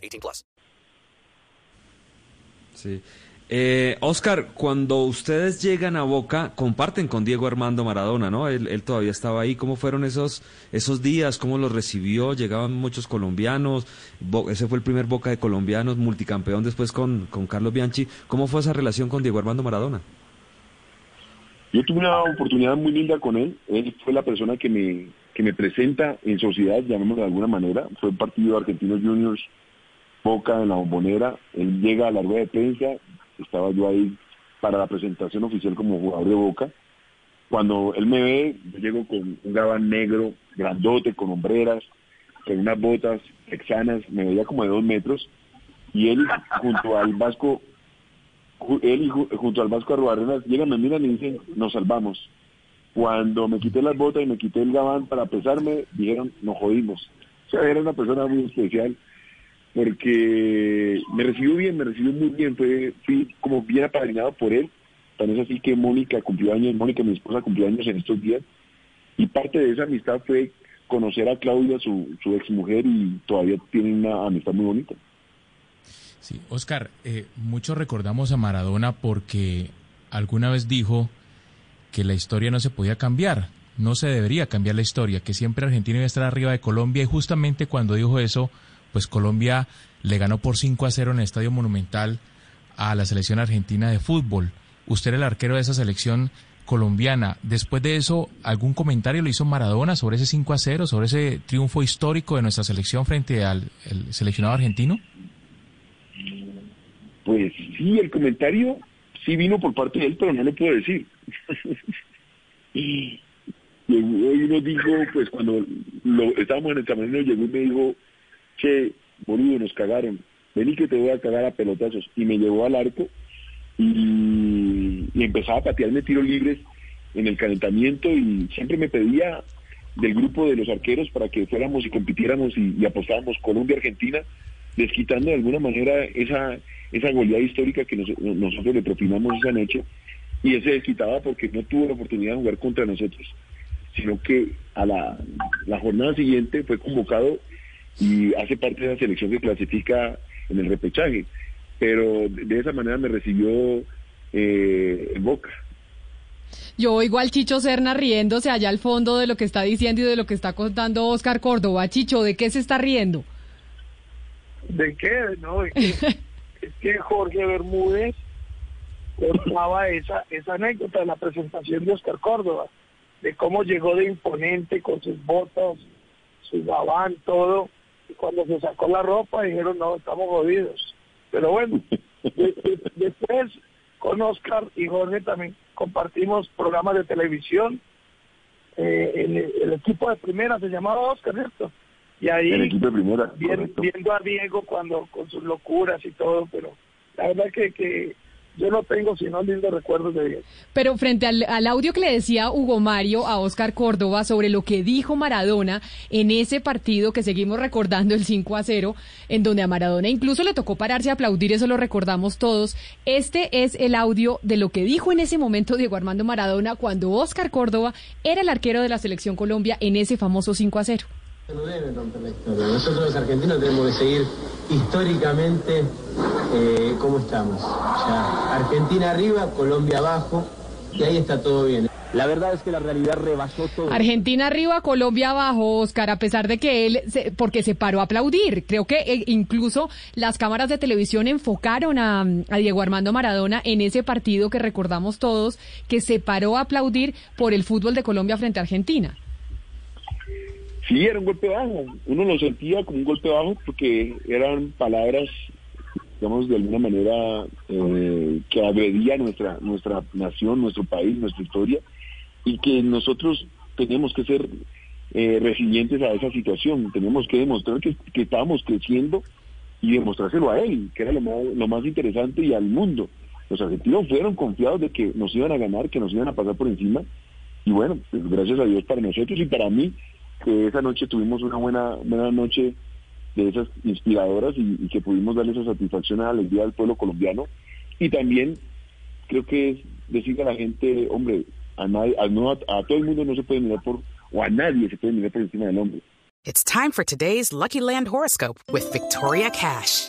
18 plus. Sí. Eh, Oscar, cuando ustedes llegan a Boca, comparten con Diego Armando Maradona, ¿no? Él, él, todavía estaba ahí. ¿Cómo fueron esos, esos días? ¿Cómo los recibió? Llegaban muchos colombianos. Bo ese fue el primer Boca de colombianos, multicampeón después con, con Carlos Bianchi. ¿Cómo fue esa relación con Diego Armando Maradona? Yo tuve una oportunidad muy linda con él. Él fue la persona que me, que me presenta en sociedad, llamémoslo de alguna manera. Fue un partido de Argentinos Juniors, Boca en la bombonera. Él llega a la rueda de prensa, estaba yo ahí para la presentación oficial como jugador de Boca. Cuando él me ve, yo llego con un gabán negro, grandote, con hombreras, con unas botas texanas, me veía como de dos metros, y él junto al Vasco, él junto al Vasco Arruarenas llegan, me miran y dicen, nos salvamos. Cuando me quité las botas y me quité el gabán para pesarme, dijeron, nos jodimos. O sea, era una persona muy especial porque me recibió bien, me recibió muy bien, fue, fui como bien apadrinado por él, tan es así que Mónica cumplió años, Mónica mi esposa cumplió años en estos días, y parte de esa amistad fue conocer a Claudia, su, su ex mujer, y todavía tienen una amistad muy bonita. Sí, Oscar, eh, muchos recordamos a Maradona porque alguna vez dijo que la historia no se podía cambiar, no se debería cambiar la historia, que siempre Argentina iba a estar arriba de Colombia, y justamente cuando dijo eso, pues Colombia le ganó por 5 a 0 en el Estadio Monumental a la selección argentina de fútbol. Usted era el arquero de esa selección colombiana. Después de eso, ¿algún comentario le hizo Maradona sobre ese 5 a 0, sobre ese triunfo histórico de nuestra selección frente al seleccionado argentino? Pues sí, el comentario sí vino por parte de él, pero no lo puedo decir. y hoy uno dijo, pues cuando lo, estábamos en el camerino, llegó y me dijo, che, boludo, nos cagaron, vení que te voy a cagar a pelotazos. Y me llevó al arco y, empezaba a patearme tiros libres en el calentamiento y siempre me pedía del grupo de los arqueros para que fuéramos y compitiéramos y, y apostáramos Colombia-Argentina, desquitando de alguna manera esa, esa goleada histórica que nos, nosotros le propinamos esa noche. Y ese desquitaba porque no tuvo la oportunidad de jugar contra nosotros, sino que a la, la jornada siguiente fue convocado y hace parte de la selección que clasifica en el repechaje. Pero de esa manera me recibió eh, en Boca. Yo oigo al Chicho Serna riéndose allá al fondo de lo que está diciendo y de lo que está contando Oscar Córdoba. Chicho, ¿de qué se está riendo? ¿De qué? No, es que, es que Jorge Bermúdez contaba esa, esa anécdota de la presentación de Oscar Córdoba, de cómo llegó de imponente con sus botas, su gabán, todo, y cuando se sacó la ropa dijeron, no, estamos jodidos. Pero bueno, después con Oscar y Jorge también compartimos programas de televisión. Eh, el, el, equipo de primera se llamaba Oscar, ¿cierto? Y ahí el equipo de primera, viendo, viendo a Diego cuando con sus locuras y todo, pero la verdad que, que yo no tengo sino lindos recuerdos de Diego. Pero frente al, al, audio que le decía Hugo Mario a Oscar Córdoba sobre lo que dijo Maradona en ese partido que seguimos recordando el 5 a 0, en donde a Maradona incluso le tocó pararse a aplaudir, eso lo recordamos todos. Este es el audio de lo que dijo en ese momento Diego Armando Maradona cuando Oscar Córdoba era el arquero de la selección Colombia en ese famoso 5 a 0. No deben romper la historia. Nosotros los argentinos tenemos que seguir históricamente eh, cómo estamos. Ya, Argentina arriba, Colombia abajo, y ahí está todo bien. La verdad es que la realidad rebasó todo. Argentina arriba, Colombia abajo, Oscar, a pesar de que él, se, porque se paró a aplaudir. Creo que eh, incluso las cámaras de televisión enfocaron a, a, Diego Armando Maradona en ese partido que recordamos todos, que se paró a aplaudir por el fútbol de Colombia frente a Argentina. Sí, era un golpe bajo. Uno lo sentía como un golpe bajo porque eran palabras, digamos, de alguna manera eh, que agredía nuestra, nuestra nación, nuestro país, nuestra historia, y que nosotros teníamos que ser eh, resilientes a esa situación. Tenemos que demostrar que, que estábamos creciendo y demostrárselo a él, que era lo más, lo más interesante, y al mundo. Los argentinos fueron confiados de que nos iban a ganar, que nos iban a pasar por encima, y bueno, pues gracias a Dios para nosotros y para mí, que esa noche tuvimos una buena, buena noche de esas inspiradoras y, y que pudimos darle esa satisfacción a la alegría del pueblo colombiano. Y también creo que es decirle a la gente, hombre, a, nadie, a, no, a, todo el mundo no se puede mirar por, o a nadie se puede mirar por encima del hombre. It's time for today's Lucky Land horoscope with Victoria Cash.